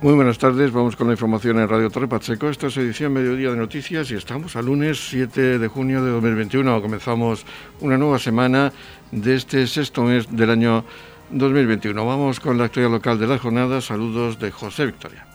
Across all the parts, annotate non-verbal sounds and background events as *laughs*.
Muy buenas tardes, vamos con la información en Radio Torre Pacheco. Esta es edición Mediodía de Noticias y estamos al lunes 7 de junio de 2021. Comenzamos una nueva semana de este sexto mes del año 2021. Vamos con la actualidad local de la jornada. Saludos de José Victoria.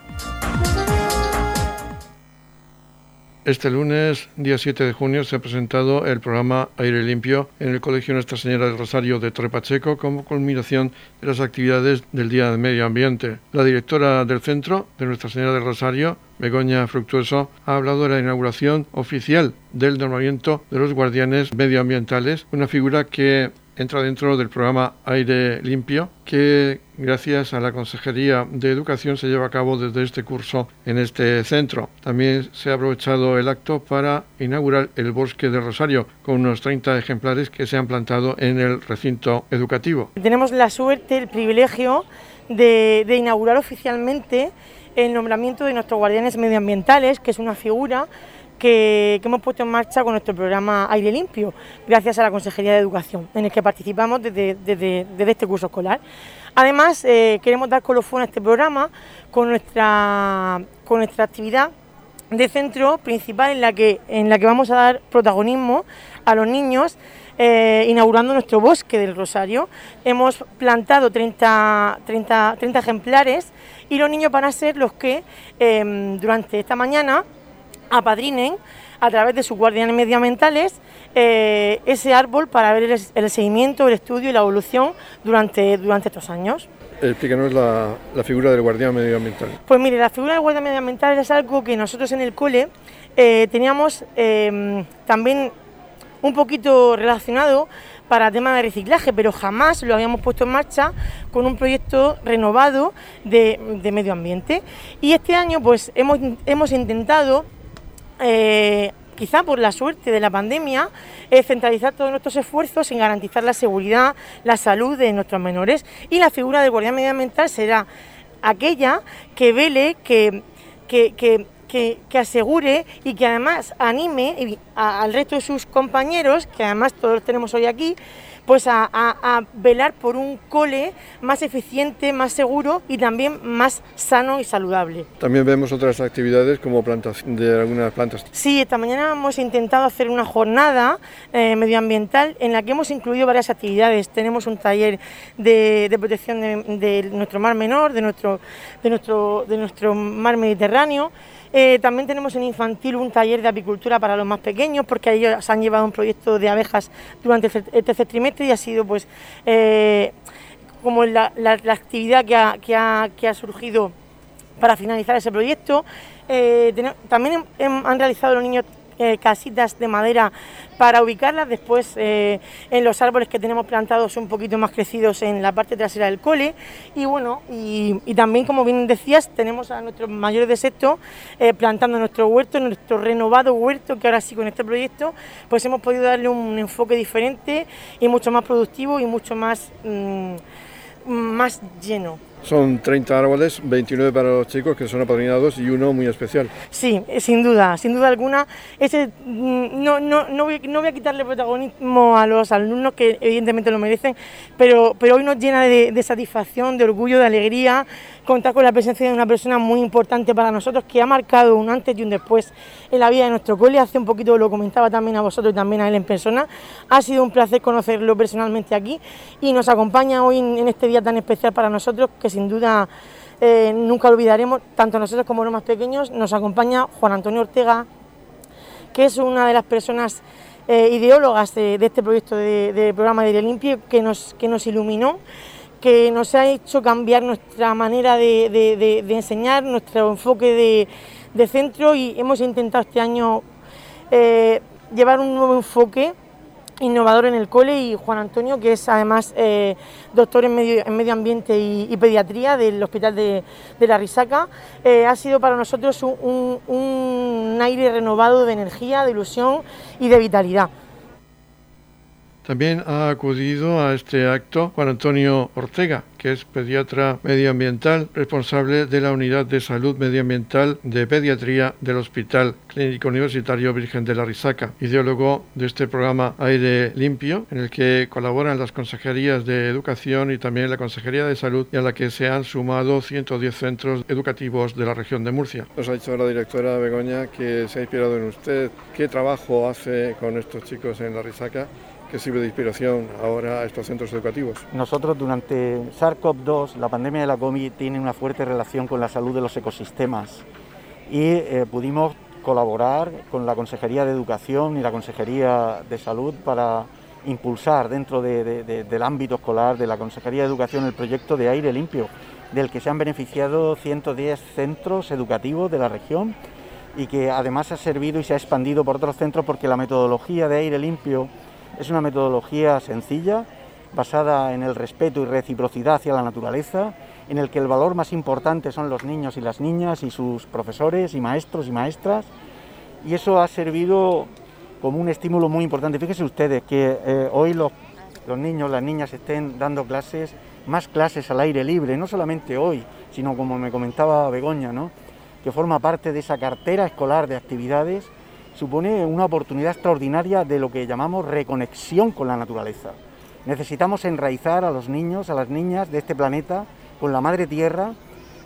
Este lunes, día 7 de junio, se ha presentado el programa Aire Limpio en el Colegio Nuestra Señora del Rosario de Torre Pacheco como culminación de las actividades del Día de Medio Ambiente. La directora del centro de Nuestra Señora del Rosario, Begoña Fructuoso, ha hablado de la inauguración oficial del nombramiento de los guardianes medioambientales, una figura que entra dentro del programa Aire Limpio, que gracias a la Consejería de Educación se lleva a cabo desde este curso en este centro. También se ha aprovechado el acto para inaugurar el Bosque de Rosario, con unos 30 ejemplares que se han plantado en el recinto educativo. Tenemos la suerte, el privilegio de, inaugurar oficialmente el nombramiento de nuestros guardianes medioambientales, que es una figura que, hemos puesto en marcha con nuestro programa Aire Limpio, gracias a la Consejería de Educación, en el que participamos desde, este curso escolar. Además, eh, queremos dar colofón a este programa con nuestra, con nuestra actividad de centro principal en la que, en la que vamos a dar protagonismo a los niños eh, inaugurando nuestro bosque del Rosario. Hemos plantado 30, 30, 30 ejemplares y los niños van a ser los que eh, durante esta mañana apadrinen a través de sus guardianes medioambientales eh, ese árbol para ver el, seguimiento, el estudio y la evolución durante, durante estos años. Explícanos la, la, figura del guardián medioambiental. Pues mire, la figura del guardián medioambiental es algo que nosotros en el cole eh, teníamos em, también un poquito relacionado para temas de reciclaje, pero jamás lo habíamos puesto en marcha con un proyecto renovado de, de medio ambiente. Y este año pues hemos, hemos intentado eh, quizá por la suerte de la pandemia, centralizar todos nuestros esfuerzos en garantizar la seguridad, la salud de nuestros menores y la figura del guardián medioambiental será aquella que vele, que, que, asegure y que además anime al resto de sus compañeros, que además todos tenemos hoy aquí, pues a, velar por un cole más eficiente, más seguro y también más sano y saludable. También vemos otras actividades como plantación de algunas plantas. Sí, esta mañana hemos intentado hacer una jornada eh, medioambiental en la que hemos incluido varias actividades. Tenemos un taller de, protección de, nuestro mar menor, de nuestro, de nuestro, de nuestro mar Mediterráneo. Eh, también tenemos en infantil un taller de apicultura para los más pequeños, porque ellos han llevado un proyecto de abejas durante el tercer trimestre y ha sido pues eh, como la, actividad que ha, surgido para finalizar ese proyecto. Eh, también han realizado los niños eh, casitas de madera para ubicarlas, después eh, en los árboles que tenemos plantados un poquito más crecidos en la parte trasera del cole y bueno, y, también como bien decías, tenemos a nuestros mayores de sexto eh, plantando nuestro huerto, nuestro renovado huerto, que ahora sí con este proyecto pues hemos podido darle un enfoque diferente y mucho más productivo y mucho más, mm, más lleno. Son 30 árboles, 29 para los chicos que son apadrinados y uno muy especial. Sí, sin duda, sin duda alguna. Ese, mm, no, no, no voy a quitarle protagonismo a los alumnos que evidentemente lo merecen, pero, pero hoy nos llena de, satisfacción, de orgullo, de alegría contar con la presencia de una persona muy importante para nosotros que ha marcado un antes y un después en la vida de nuestro cole. Hace un poquito lo comentaba también a vosotros y también a él en persona. Ha sido un placer conocerlo personalmente aquí y nos acompaña hoy en este día tan especial para nosotros que sin duda eh, nunca olvidaremos, tanto nosotros como los más pequeños, nos acompaña Juan Antonio Ortega, que es una de las personas eh, ideólogas de, este proyecto de, programa de Aire que nos, que nos iluminó, que nos ha hecho cambiar nuestra manera de, enseñar, nuestro enfoque de, centro y hemos intentado este año eh, llevar un nuevo enfoque innovador en el cole y Juan Antonio, que es además eh, doctor en medio, en medio ambiente y, pediatría del Hospital de, la Risaca, eh, ha sido para nosotros un, un, aire renovado de energía, de ilusión y de vitalidad. También ha acudido a este acto Juan Antonio Ortega, que es pediatra medioambiental, responsable de la Unidad de Salud Medioambiental de Pediatría del Hospital Clínico Universitario Virgen de la Risaca, ideólogo de este programa Aire Limpio, en el que colaboran las consejerías de Educación y también la Consejería de Salud, y a la que se han sumado 110 centros educativos de la región de Murcia. Nos ha dicho la directora Begoña que se ha inspirado en usted. ¿Qué trabajo hace con estos chicos en la Risaca? Que sirve de inspiración ahora a estos centros educativos? Nosotros durante SARS-CoV-2, la pandemia de la COVID tiene una fuerte relación con la salud de los ecosistemas y eh, pudimos colaborar con la Consejería de Educación y la Consejería de Salud para impulsar dentro del ámbito escolar de la Consejería de Educación el proyecto de aire limpio, del que se han beneficiado 110 centros educativos de la región y que además ha servido y se ha expandido por otros centros porque la metodología de aire limpio es una metodología sencilla, basada en el respeto y reciprocidad hacia la naturaleza, en el que el valor más importante son los niños y las niñas y sus profesores y maestros y maestras. Y eso ha servido como un estímulo muy importante. Fíjense ustedes que eh, hoy los, los niños, las niñas estén dando clases, más clases al aire libre, no solamente hoy, sino como me comentaba Begoña, ¿no? que forma parte de esa cartera escolar de actividades supone una oportunidad extraordinaria de lo que llamamos reconexión con la naturaleza. Necesitamos enraizar a los niños, a las niñas de este planeta con la madre tierra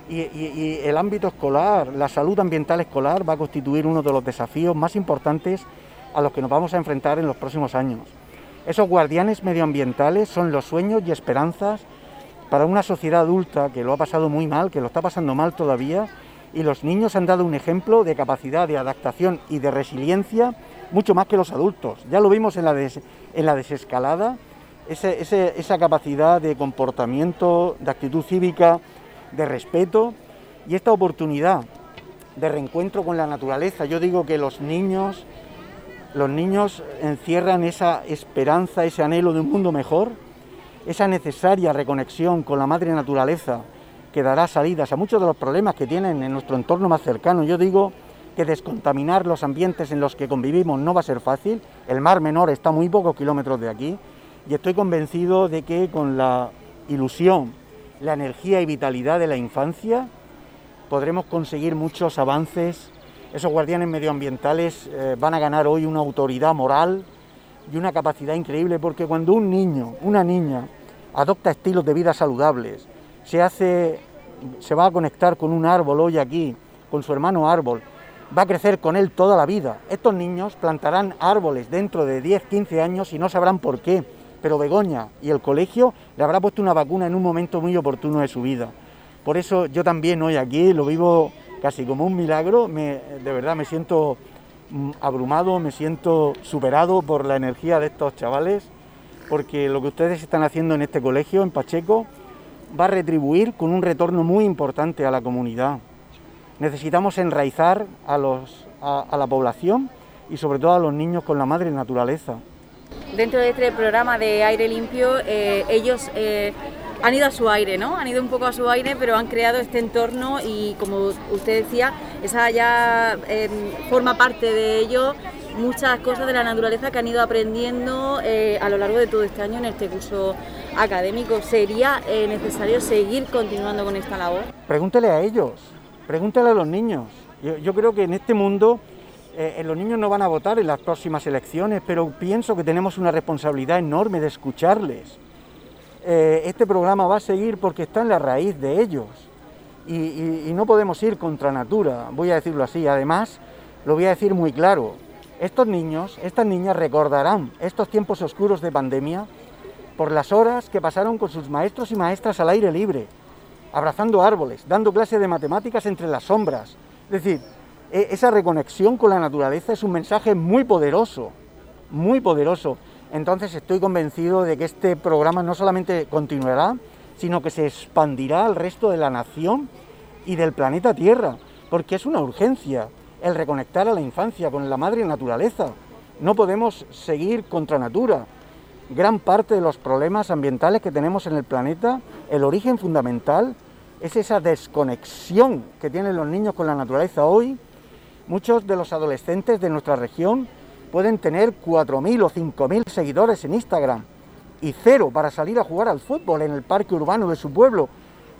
y, el ámbito escolar, la salud ambiental escolar va a constituir uno de los desafíos más importantes a los que nos vamos a enfrentar en los próximos años. Esos guardianes medioambientales son los sueños y esperanzas para una sociedad adulta que lo ha pasado muy mal, que lo está pasando mal todavía y los niños han dado un ejemplo de capacidad de adaptación y de resiliencia mucho más que los adultos. Ya lo vimos en la, desescalada, esa capacidad de comportamiento, de actitud cívica, de respeto y esta oportunidad de reencuentro con la naturaleza. Yo digo que los niños, los niños encierran esa esperanza, ese anhelo de un mundo mejor, esa necesaria reconexión con la madre naturaleza que dará salidas a muchos de los problemas que tienen en nuestro entorno más cercano. Yo digo que descontaminar los ambientes en los que convivimos no va a ser fácil. El Mar Menor está muy pocos kilómetros de aquí y estoy convencido de que con la ilusión, la energía y vitalidad de la infancia podremos conseguir muchos avances. Esos guardianes medioambientales eh, van a ganar hoy una autoridad moral y una capacidad increíble porque cuando un niño, una niña, adopta estilos de vida saludables, se hace, se va a conectar con un árbol hoy aquí, con su hermano árbol, va a crecer con él toda la vida. Estos niños plantarán árboles dentro de 10, 15 años y no sabrán por qué, pero Begoña y el colegio le habrá puesto una vacuna en un momento muy oportuno de su vida. Por eso yo también hoy aquí lo vivo casi como un milagro, de verdad me siento mm, abrumado, me siento superado por la energía de estos chavales, porque lo que ustedes están haciendo en este colegio, en Pacheco, va a retribuir con un retorno muy importante a la comunidad. Necesitamos enraizar a, los, a, la población y sobre todo a los niños con la madre naturaleza. Dentro de este programa de aire limpio, eh, ellos eh, han ido a su aire, ¿no? Han ido un poco a su aire, pero han creado este entorno y, como usted decía, esa ya eh, forma parte de ello muchas cosas de la naturaleza que han ido aprendiendo a lo largo de todo este año en este curso académico, ¿sería eh, necesario seguir continuando con esta labor? Pregúntele a ellos, pregúntele a los niños. Yo, creo que en este mundo eh, los niños no van a votar en las próximas elecciones, pero pienso que tenemos una responsabilidad enorme de escucharles. Eh, este programa va a seguir porque está en la raíz de ellos y, y no podemos ir contra natura, voy a decirlo así. Además, lo voy a decir muy claro, estos niños, estas niñas recordarán estos tiempos oscuros de pandemia por las horas que pasaron con sus maestros y maestras al aire libre, abrazando árboles, dando clases de matemáticas entre las sombras. Es decir, e-, esa reconexión con la naturaleza es un mensaje muy poderoso, muy poderoso. Entonces estoy convencido de que este programa no solamente continuará, sino que se expandirá al resto de la nación y del planeta Tierra, porque es una urgencia el reconectar a la infancia con la madre naturaleza. No podemos seguir contra natura, gran parte de los problemas ambientales que tenemos en el planeta, el origen fundamental es esa desconexión que tienen los niños con la naturaleza hoy. Muchos de los adolescentes de nuestra región pueden tener 4.000 o 5.000 seguidores en Instagram y cero para salir a jugar al fútbol en el parque urbano de su pueblo.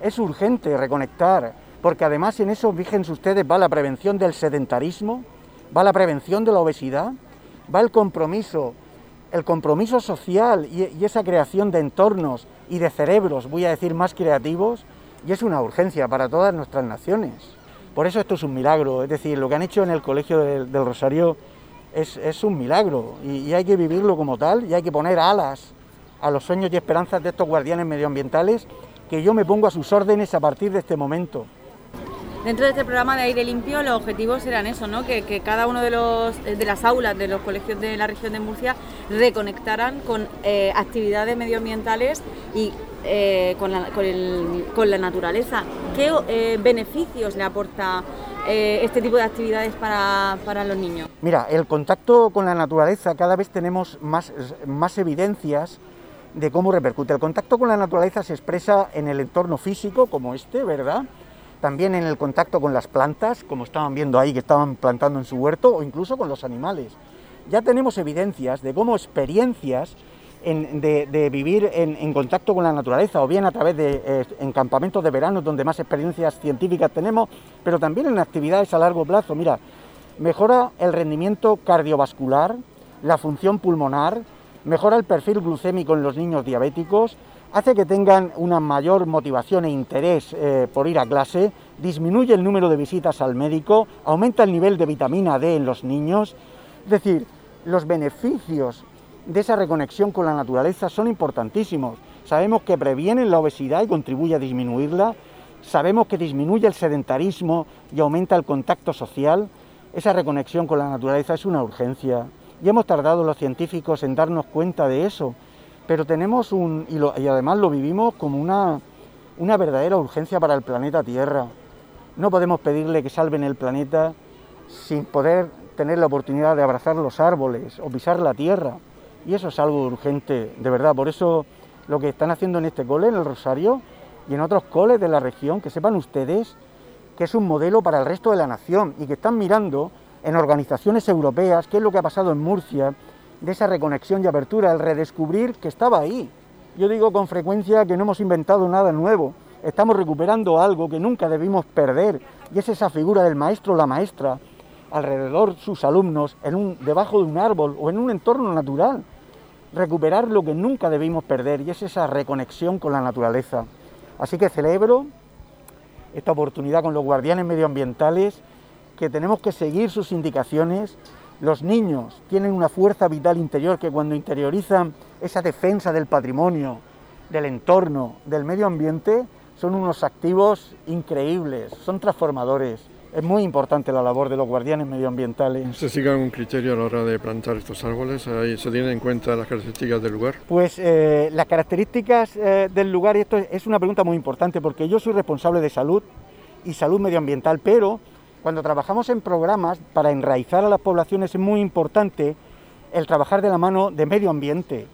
Es urgente reconectar, porque además en eso, fíjense ustedes, va la prevención del sedentarismo, va la prevención de la obesidad, va el compromiso, el compromiso social y, esa creación de entornos y de cerebros, voy a decir, más creativos, y es una urgencia para todas nuestras naciones. Por eso esto es un milagro, es decir, lo que han hecho en el Colegio del, Rosario es, un milagro y hay que vivirlo como tal y hay que poner alas a los sueños y esperanzas de estos guardianes medioambientales que yo me pongo a sus órdenes a partir de este momento. Dentro de este programa de aire limpio los objetivos serán eso, ¿no? que, cada uno de, los, de las aulas de los colegios de la región de Murcia reconectaran con eh, actividades medioambientales y eh, con, la, con, la, naturaleza. ¿Qué eh, beneficios le aporta este tipo de actividades para, para, los niños? Mira, el contacto con la naturaleza cada vez tenemos más, más evidencias de cómo repercute. El contacto con la naturaleza se expresa en el entorno físico, como este, ¿verdad? También en el contacto con las plantas, como estaban viendo ahí que estaban plantando en su huerto, o incluso con los animales. Ya tenemos evidencias de cómo experiencias de, vivir en, contacto con la naturaleza, o bien a través de eh, en campamentos de verano, donde más experiencias científicas tenemos, pero también en actividades a largo plazo. Mira, mejora el rendimiento cardiovascular, la función pulmonar, mejora el perfil glucémico en los niños diabéticos, hace que tengan una mayor motivación e interés eh, por ir a clase, disminuye el número de visitas al médico, aumenta el nivel de vitamina D en los niños. Es decir, los beneficios de esa reconexión con la naturaleza son importantísimos. Sabemos que previenen la obesidad y contribuye a disminuirla. Sabemos que disminuye el sedentarismo y aumenta el contacto social. Esa reconexión con la naturaleza es una urgencia. Y hemos tardado los científicos en darnos cuenta de eso pero tenemos un, y, además lo vivimos como una, una verdadera urgencia para el planeta Tierra. No podemos pedirle que salven el planeta sin poder tener la oportunidad de abrazar los árboles o pisar la tierra. Y eso es algo urgente, de verdad. Por eso lo que están haciendo en este cole, en el Rosario, y en otros coles de la región, que sepan ustedes que es un modelo para el resto de la nación y que están mirando en organizaciones europeas qué es lo que ha pasado en Murcia, de esa reconexión y apertura, el redescubrir que estaba ahí. Yo digo con frecuencia que no hemos inventado nada nuevo, estamos recuperando algo que nunca debimos perder, y es esa figura del maestro o la maestra, alrededor sus alumnos, en un, debajo de un árbol o en un entorno natural. Recuperar lo que nunca debimos perder, y es esa reconexión con la naturaleza. Así que celebro esta oportunidad con los guardianes medioambientales, que tenemos que seguir sus indicaciones, los niños tienen una fuerza vital interior que cuando interiorizan esa defensa del patrimonio, del entorno, del medio ambiente, son unos activos increíbles, son transformadores. Es muy importante la labor de los guardianes medioambientales. ¿Se sigue un criterio a la hora de plantar estos árboles? ¿Se tienen en cuenta las características del lugar? Pues eh, las características eh, del lugar, y esto es una pregunta muy importante porque yo soy responsable de salud y salud medioambiental, pero cuando trabajamos en programas para enraizar a las poblaciones es muy importante el trabajar de la mano de medio ambiente.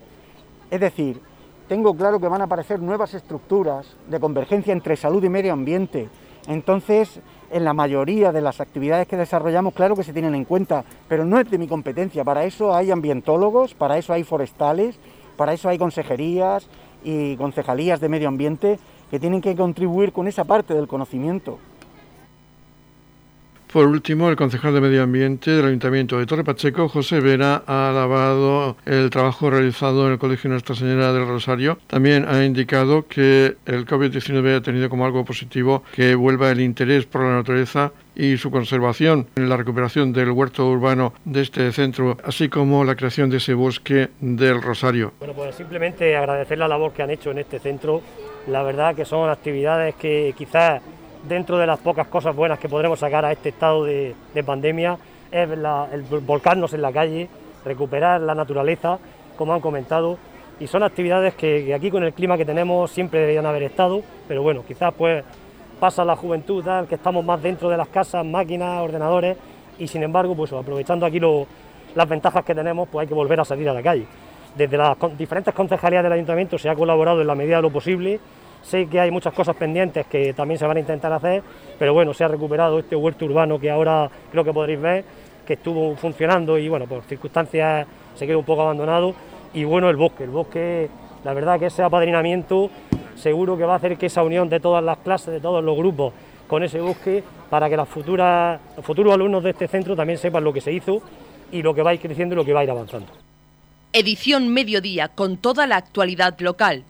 Es decir, tengo claro que van a aparecer nuevas estructuras de convergencia entre salud y medio ambiente. Entonces, en la mayoría de las actividades que desarrollamos, claro que se tienen en cuenta, pero no es de mi competencia. Para eso hay ambientólogos, para eso hay forestales, para eso hay consejerías y concejalías de medio ambiente que tienen que contribuir con esa parte del conocimiento. Por último, el concejal de Medio Ambiente del Ayuntamiento de Torre Pacheco, José Vera, ha alabado el trabajo realizado en el Colegio Nuestra Señora del Rosario. También ha indicado que el COVID-19 ha tenido como algo positivo que vuelva el interés por la naturaleza y su conservación en la recuperación del huerto urbano de este centro, así como la creación de ese bosque del Rosario. Bueno, pues simplemente agradecer la labor que han hecho en este centro. La verdad que son actividades que quizás dentro de las pocas cosas buenas que podremos sacar a este estado de, pandemia es el volcarnos en la calle, recuperar la naturaleza, como han comentado, y son actividades que, aquí con el clima que tenemos siempre deberían haber estado, pero bueno, quizás pues pasa la juventud, tal, que estamos más dentro de las casas, máquinas, ordenadores, y sin embargo, pues aprovechando aquí las ventajas que tenemos, pues hay que volver a salir a la calle. Desde las diferentes concejalías del ayuntamiento se ha colaborado en la medida de lo posible Sé que hay muchas cosas pendientes que también se van a intentar hacer, pero bueno, se ha recuperado este huerto urbano que ahora creo que podréis ver, que estuvo funcionando y bueno, por circunstancias se quedó un poco abandonado. Y bueno, el bosque, el bosque, la verdad que ese apadrinamiento seguro que va a hacer que esa unión de todas las clases, de todos los grupos con ese bosque, para que las futuras, los futuros alumnos de este centro también sepan lo que se hizo y lo que va a ir creciendo y lo que va avanzando. Edición Mediodía con toda la actualidad local.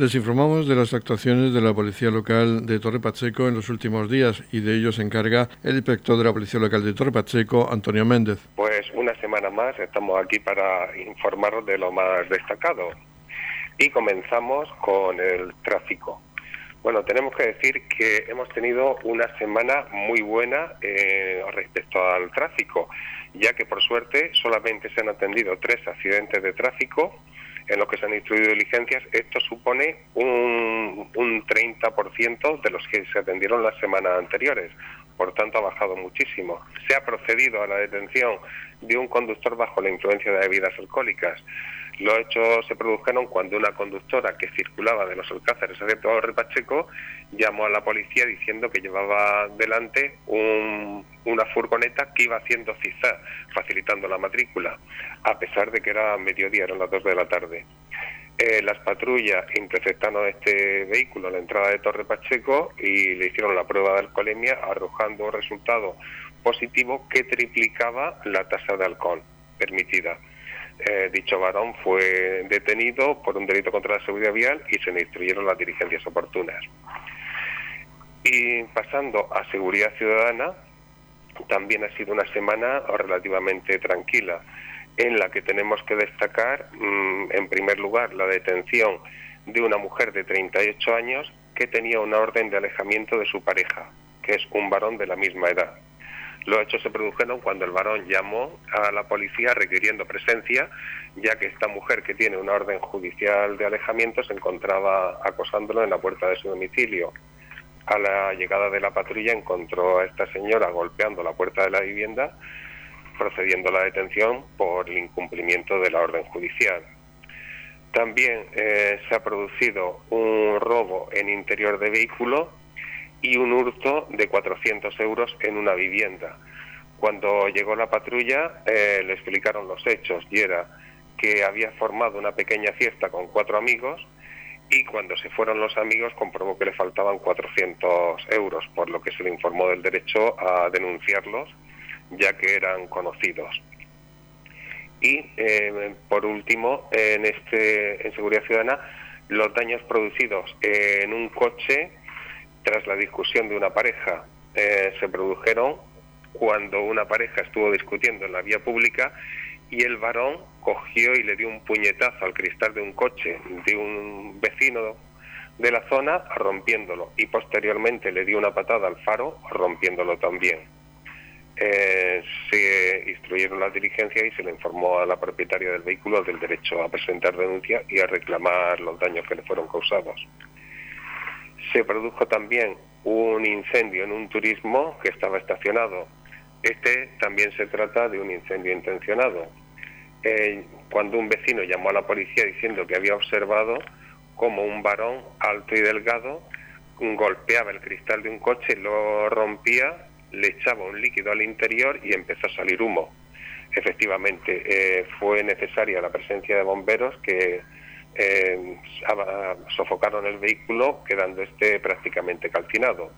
Les informamos de las actuaciones de la Policía Local de Torre Pacheco en los últimos días y de ello se encarga el inspector de la Policía Local de Torre Pacheco, Antonio Méndez. Pues una semana más estamos aquí para informaros de lo más destacado y comenzamos con el tráfico. Bueno, tenemos que decir que hemos tenido una semana muy buena eh, respecto al tráfico, ya que por suerte solamente se han atendido tres accidentes de tráfico en los que se han instruido diligencias, esto supone un, un 30% de los que se atendieron las semanas anteriores. Por tanto, ha bajado muchísimo. Se ha procedido a la detención de un conductor bajo la influencia de bebidas alcohólicas. Los hechos se produjeron cuando una conductora que circulaba de los Alcázares hacia Torre Pacheco llamó a la policía diciendo que llevaba delante una furgoneta que iba haciendo cizar, facilitando la matrícula, a pesar de que era mediodía, eran las dos de la tarde. Eh, las patrullas interceptaron este vehículo a la entrada de Torre Pacheco y le hicieron la prueba de alcoholemia, arrojando un resultado positivo que triplicaba la tasa de alcohol permitida. Eh, dicho varón fue detenido por un delito contra la seguridad vial y se le instruyeron las diligencias oportunas. Y pasando a seguridad ciudadana, también ha sido una semana relativamente tranquila, en la que tenemos que destacar, mm, en primer lugar, la detención de una mujer de 38 años que tenía una orden de alejamiento de su pareja, que es un varón de la misma edad. Los hechos se produjeron cuando el varón llamó a la policía requiriendo presencia, ya que esta mujer que tiene una orden judicial de alejamiento se encontraba acosándolo en la puerta de su domicilio. A la llegada de la patrulla encontró a esta señora golpeando la puerta de la vivienda, procediendo a la detención por el incumplimiento de la orden judicial. También eh, se ha producido un robo en interior de vehículo y un hurto de 400 euros en una vivienda. Cuando llegó la patrulla eh, le explicaron los hechos y era que había formado una pequeña fiesta con cuatro amigos y cuando se fueron los amigos comprobó que le faltaban 400 euros, por lo que se le informó del derecho a denunciarlos ya que eran conocidos. Y eh, por último, en, este, en Seguridad Ciudadana, los daños producidos en un coche tras la discusión de una pareja eh, se produjeron cuando una pareja estuvo discutiendo en la vía pública y el varón cogió y le dio un puñetazo al cristal de un coche de un vecino de la zona rompiéndolo y posteriormente le dio una patada al faro rompiéndolo también. Eh, se instruyeron las diligencias y se le informó a la propietaria del vehículo del derecho a presentar denuncia y a reclamar los daños que le fueron causados se produjo también un incendio en un turismo que estaba estacionado. Este también se trata de un incendio intencionado. Eh, cuando un vecino llamó a la policía diciendo que había observado como un varón alto y delgado golpeaba el cristal de un coche, lo rompía, le echaba un líquido al interior y empezó a salir humo. Efectivamente, eh, fue necesaria la presencia de bomberos que eh, sofocaron el vehículo quedando este prácticamente calcinado.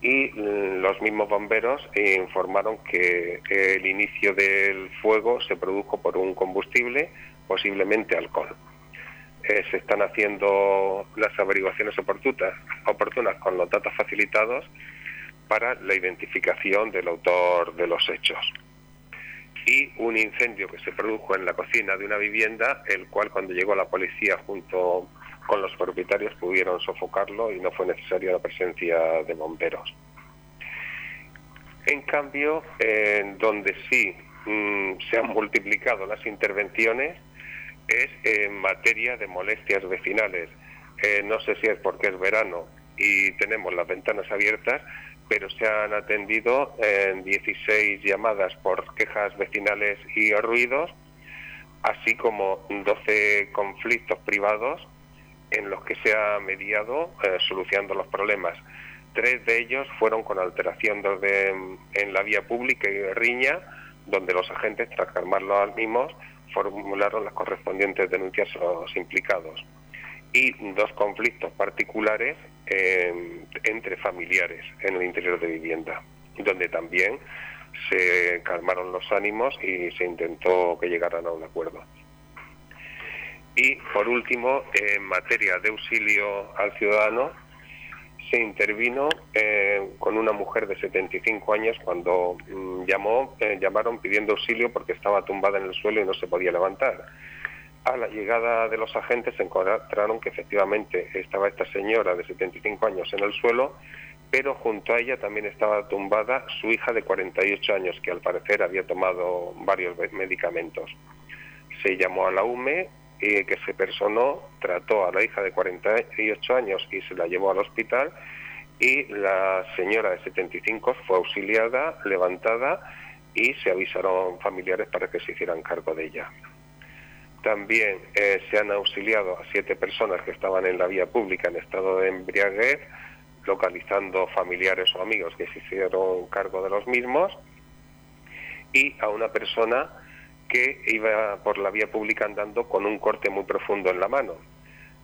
Y mm, los mismos bomberos informaron que el inicio del fuego se produjo por un combustible, posiblemente alcohol. Eh, se están haciendo las averiguaciones oportunas, oportunas con los datos facilitados para la identificación del autor de los hechos y un incendio que se produjo en la cocina de una vivienda, el cual cuando llegó la policía junto con los propietarios pudieron sofocarlo y no fue necesaria la presencia de bomberos. En cambio, en donde sí mm, se han multiplicado las intervenciones es en materia de molestias vecinales. Eh, no sé si es porque es verano y tenemos las ventanas abiertas, pero se han atendido en 16 llamadas por quejas vecinales y ruidos, así como 12 conflictos privados en los que se ha mediado eh, solucionando los problemas. tres de ellos fueron con alteración en la vía pública y riña, donde los agentes, tras calmarlos al mismos, formularon las correspondientes denuncias a los implicados. Y dos conflictos particulares entre familiares en el interior de vivienda, donde también se calmaron los ánimos y se intentó que llegaran a un acuerdo. Y por último, en materia de auxilio al ciudadano, se intervino eh, con una mujer de 75 años cuando mm, llamó, eh, llamaron pidiendo auxilio porque estaba tumbada en el suelo y no se podía levantar. A la llegada de los agentes se encontraron que efectivamente estaba esta señora de 75 años en el suelo, pero junto a ella también estaba tumbada su hija de 48 años, que al parecer había tomado varios medicamentos. Se llamó a la UME, y que se personó, trató a la hija de 48 años y se la llevó al hospital y la señora de 75 fue auxiliada, levantada y se avisaron familiares para que se hicieran cargo de ella. También eh, se han auxiliado a siete personas que estaban en la vía pública en estado de embriaguez, localizando familiares o amigos que se hicieron cargo de los mismos, y a una persona que iba por la vía pública andando con un corte muy profundo en la mano.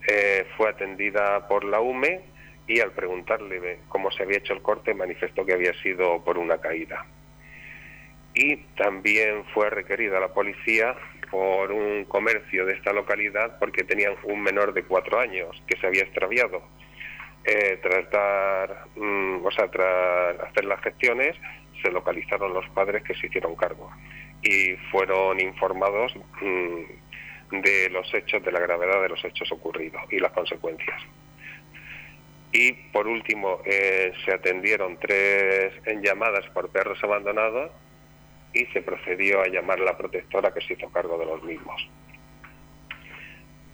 Eh, fue atendida por la UME y al preguntarle cómo se había hecho el corte manifestó que había sido por una caída. Y también fue requerida la policía por un comercio de esta localidad porque tenían un menor de cuatro años que se había extraviado. Eh, tras mm, hacer las gestiones, se localizaron los padres que se hicieron cargo y fueron informados mm, de los hechos, de la gravedad de los hechos ocurridos y las consecuencias. Y por último, eh, se atendieron tres llamadas por perros abandonados y se procedió a llamar a la protectora que se hizo cargo de los mismos.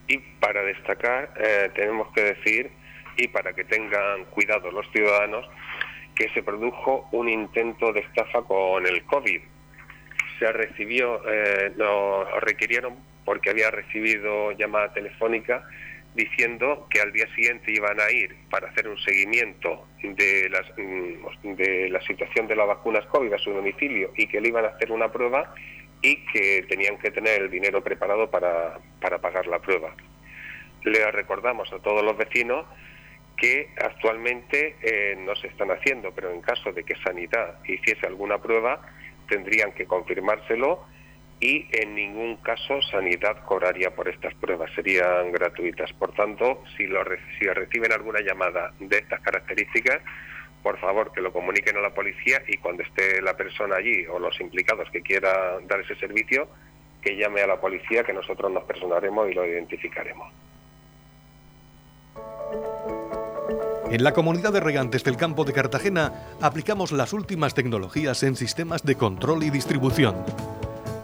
Y para destacar, eh, tenemos que decir, y para que tengan cuidado los ciudadanos, que se produjo un intento de estafa con el COVID se recibió, eh, nos requirieron porque había recibido llamada telefónica diciendo que al día siguiente iban a ir para hacer un seguimiento de, las, mm, de la situación de las vacunas COVID a su domicilio y que le iban a hacer una prueba y que tenían que tener el dinero preparado para, para pagar la prueba. Le recordamos a todos los vecinos que actualmente eh, no se están haciendo, pero en caso de que Sanidad hiciese alguna prueba, tendrían que confirmárselo y en ningún caso Sanidad cobraría por estas pruebas, serían gratuitas. Por tanto, si, lo, si reciben alguna llamada de estas características, por favor que lo comuniquen a la policía y cuando esté la persona allí o los implicados que quiera dar ese servicio, que llame a la policía que nosotros nos personaremos y lo identificaremos. En la comunidad de regantes del campo de Cartagena aplicamos las últimas tecnologías en sistemas de control y distribución,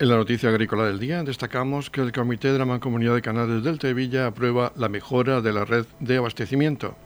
En la noticia agrícola del día destacamos que el Comité de la Mancomunidad de Canales del Tevilla aprueba la mejora de la red de abastecimiento.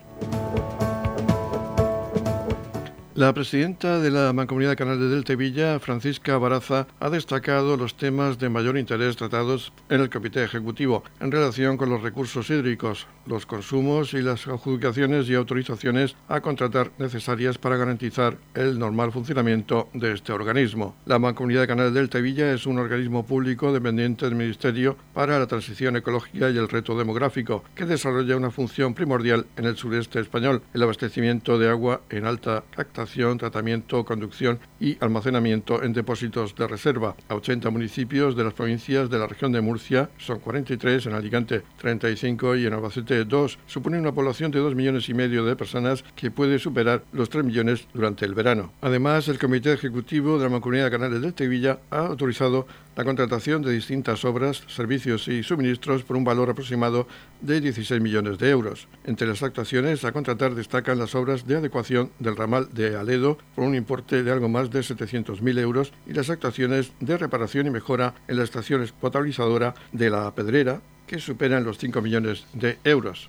La presidenta de la Mancomunidad de Canales del Tevilla, Francisca Baraza, ha destacado los temas de mayor interés tratados en el Comité Ejecutivo en relación con los recursos hídricos, los consumos y las adjudicaciones y autorizaciones a contratar necesarias para garantizar el normal funcionamiento de este organismo. La Mancomunidad de Canales del Tevilla es un organismo público dependiente del Ministerio para la Transición Ecológica y el Reto Demográfico, que desarrolla una función primordial en el sureste español, el abastecimiento de agua en alta captación tratamiento, conducción y almacenamiento en depósitos de reserva a 80 municipios de las provincias de la región de Murcia, son 43, en Alicante 35 y en Albacete 2. Supone una población de 2 millones y medio de personas que puede superar los 3 millones durante el verano. Además, el Comité Ejecutivo de la Mancomunidad de Canales de Tevilla ha autorizado la contratación de distintas obras, servicios y suministros por un valor aproximado de 16 millones de euros. Entre las actuaciones a contratar destacan las obras de adecuación del ramal de Aledo por un importe de algo más de 700.000 euros y las actuaciones de reparación y mejora en la estación potabilizadora de la Pedrera, que superan los 5 millones de euros.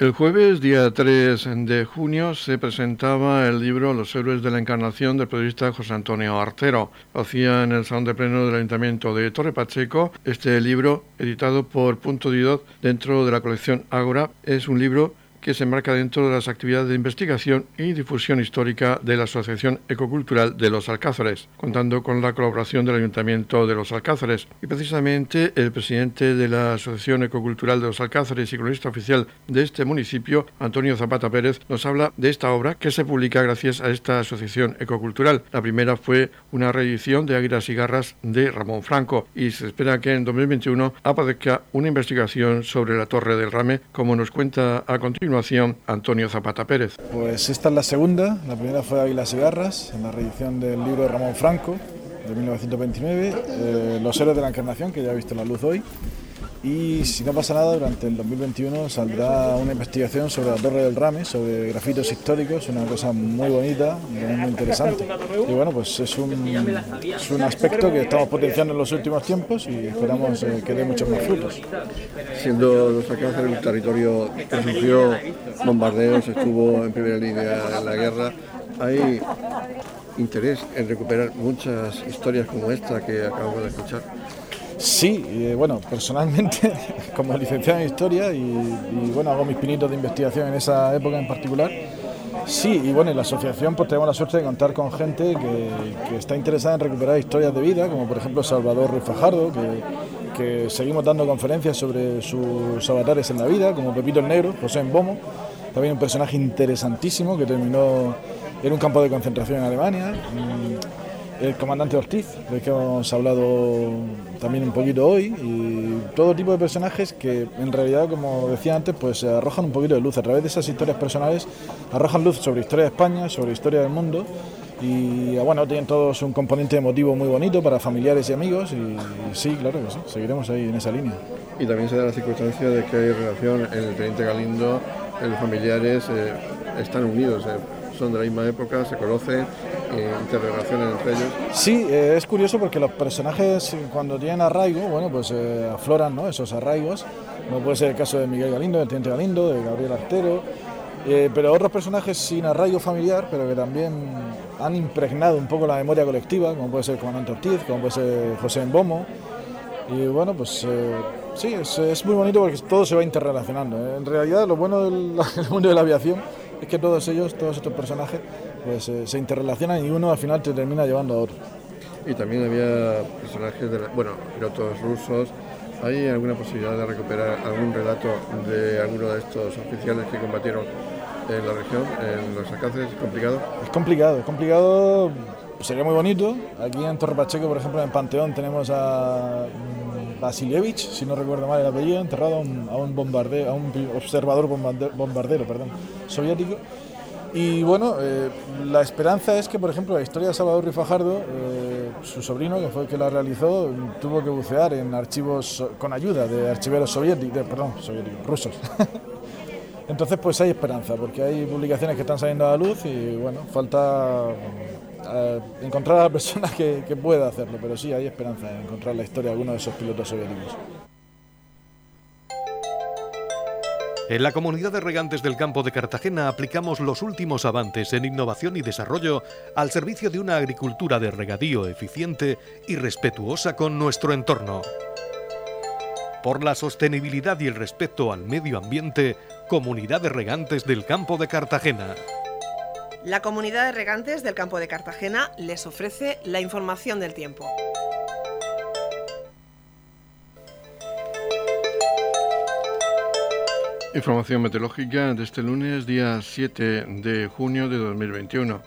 El jueves, día 3 de junio, se presentaba el libro Los héroes de la encarnación del periodista José Antonio Artero. Hacía en el Salón de Pleno del Ayuntamiento de Torre Pacheco. Este libro, editado por Punto Didot dentro de la colección Ágora, es un libro que se enmarca dentro de las actividades de investigación y difusión histórica de la Asociación Ecocultural de los Alcázares, contando con la colaboración del Ayuntamiento de los Alcázares. Y precisamente el presidente de la Asociación Ecocultural de los Alcázares y cronista oficial de este municipio, Antonio Zapata Pérez, nos habla de esta obra que se publica gracias a esta Asociación Ecocultural. La primera fue una reedición de Águilas y Garras de Ramón Franco y se espera que en 2021 aparezca una investigación sobre la Torre del Rame, como nos cuenta a continuación Antonio Zapata Pérez. Pues esta es la segunda, la primera fue Águilas y Garras, en la reedición del libro de Ramón Franco, de 1929, eh, Los héroes de la Encarnación, que ya ha visto la luz hoy, y si no pasa nada, durante el 2021 saldrá una investigación sobre la Torre del Rame, sobre grafitos históricos, una cosa muy bonita, muy interesante. Y bueno, pues es un, es un aspecto que estamos potenciando en los últimos tiempos y esperamos eh, que dé muchos más frutos. Siendo los alcánceres un territorio que sufrió bombardeos, estuvo en primera línea en la guerra, hay interés en recuperar muchas historias como esta que acabamos de escuchar. Sí, eh, bueno, personalmente, *laughs* como licenciado en Historia y, bueno, hago mis pinitos de investigación en esa época en particular, sí, y bueno, en la asociación pues tenemos la suerte de contar con gente que, está interesada en recuperar historias de vida, como por ejemplo Salvador Ruiz que, seguimos dando conferencias sobre sus avatares en la vida, como Pepito el Negro, José Bomo, también un personaje interesantísimo que terminó en un campo de concentración en Alemania el comandante Ortiz, del que hemos hablado también un poquito hoy, y todo tipo de personajes que en realidad, como decía antes, pues arrojan un poquito de luz. A través de esas historias personales arrojan luz sobre historia de España, sobre historia del mundo, y bueno, tienen todos un componente emotivo muy bonito para familiares y amigos, y, sí, claro que sí, seguiremos ahí en esa línea. Y también se da la circunstancia de que hay relación en el Teniente Galindo, los familiares eh, están unidos. Eh, son de la misma época, se conocen, eh, interrelacionan entre ellos. Sí, eh, es curioso porque los personajes cuando tienen arraigo, bueno, pues eh, afloran ¿no? esos arraigos, como puede ser el caso de Miguel Galindo, del Teniente Galindo, de Gabriel Artero, pero otros personajes sin arraigo familiar, pero que también han impregnado un poco la memoria colectiva, como puede ser el comandante Ortiz, como puede ser José Embomo. Y bueno, pues sí, es, es, muy bonito porque todo se va interrelacionando. En realidad, lo bueno del *laughs* mundo de la aviación es que todos ellos, todos estos personajes, pues eh, se interrelacionan y uno al final te termina llevando a otro. Y también había personajes, de bueno, pilotos rusos. ¿Hay alguna posibilidad de recuperar algún relato de alguno de estos oficiales que combatieron en la región, en los alcances? ¿Es complicado? Es complicado, es complicado. Sería muy bonito. Aquí en Torre Pacheco, por ejemplo, en Panteón tenemos a Vasilievich, si no recuerdo mal el apellido, enterrado a un, bombardero, a un observador bombardero, perdón, soviético. Y bueno, eh, la esperanza es que, por ejemplo, la historia de Salvador Rifajardo, eh, su sobrino, que fue el que la realizó, tuvo que bucear en archivos con ayuda de archiveros soviéticos, perdón, soviéticos, rusos. *laughs* Entonces, pues hay esperanza, porque hay publicaciones que están saliendo a la luz y bueno, falta encontrar a la persona que, pueda hacerlo, pero sí hay esperanza en encontrar la historia de alguno de esos pilotos soviéticos. En la comunidad de regantes del campo de Cartagena aplicamos los últimos avances en innovación y desarrollo al servicio de una agricultura de regadío eficiente y respetuosa con nuestro entorno. Por la sostenibilidad y el respeto al medio ambiente, Comunidad de Regantes del Campo de Cartagena. La comunidad de regantes del campo de Cartagena les ofrece la información del tiempo. Información meteorológica de este lunes, día 7 de junio de 2021.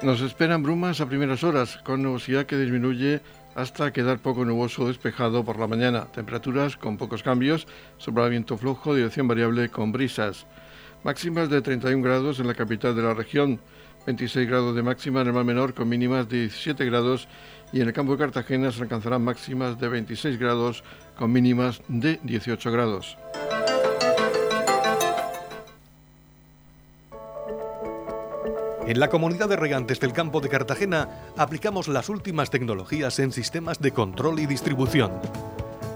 Nos esperan brumas a primeras horas, con nubosidad que disminuye hasta quedar poco nuboso despejado por la mañana. Temperaturas con pocos cambios, sobre viento flojo, dirección variable con brisas. Máximas de 31 grados en la capital de la región, 26 grados de máxima en el mar menor con mínimas de 17 grados y en el campo de Cartagena se alcanzarán máximas de 26 grados con mínimas de 18 grados. En la comunidad de regantes del campo de Cartagena aplicamos las últimas tecnologías en sistemas de control y distribución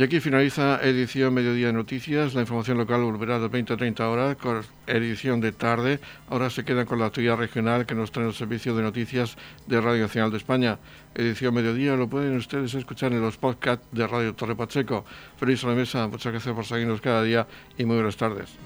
Y aquí finaliza edición Mediodía de Noticias. La información local volverá las 20 a 30 horas con edición de tarde. Ahora se quedan con la actividad regional que nos trae el Servicio de Noticias de Radio Nacional de España. Edición Mediodía lo pueden ustedes escuchar en los podcasts de Radio Torre Pacheco. Feliz a. Muchas gracias por seguirnos cada día y muy buenas tardes.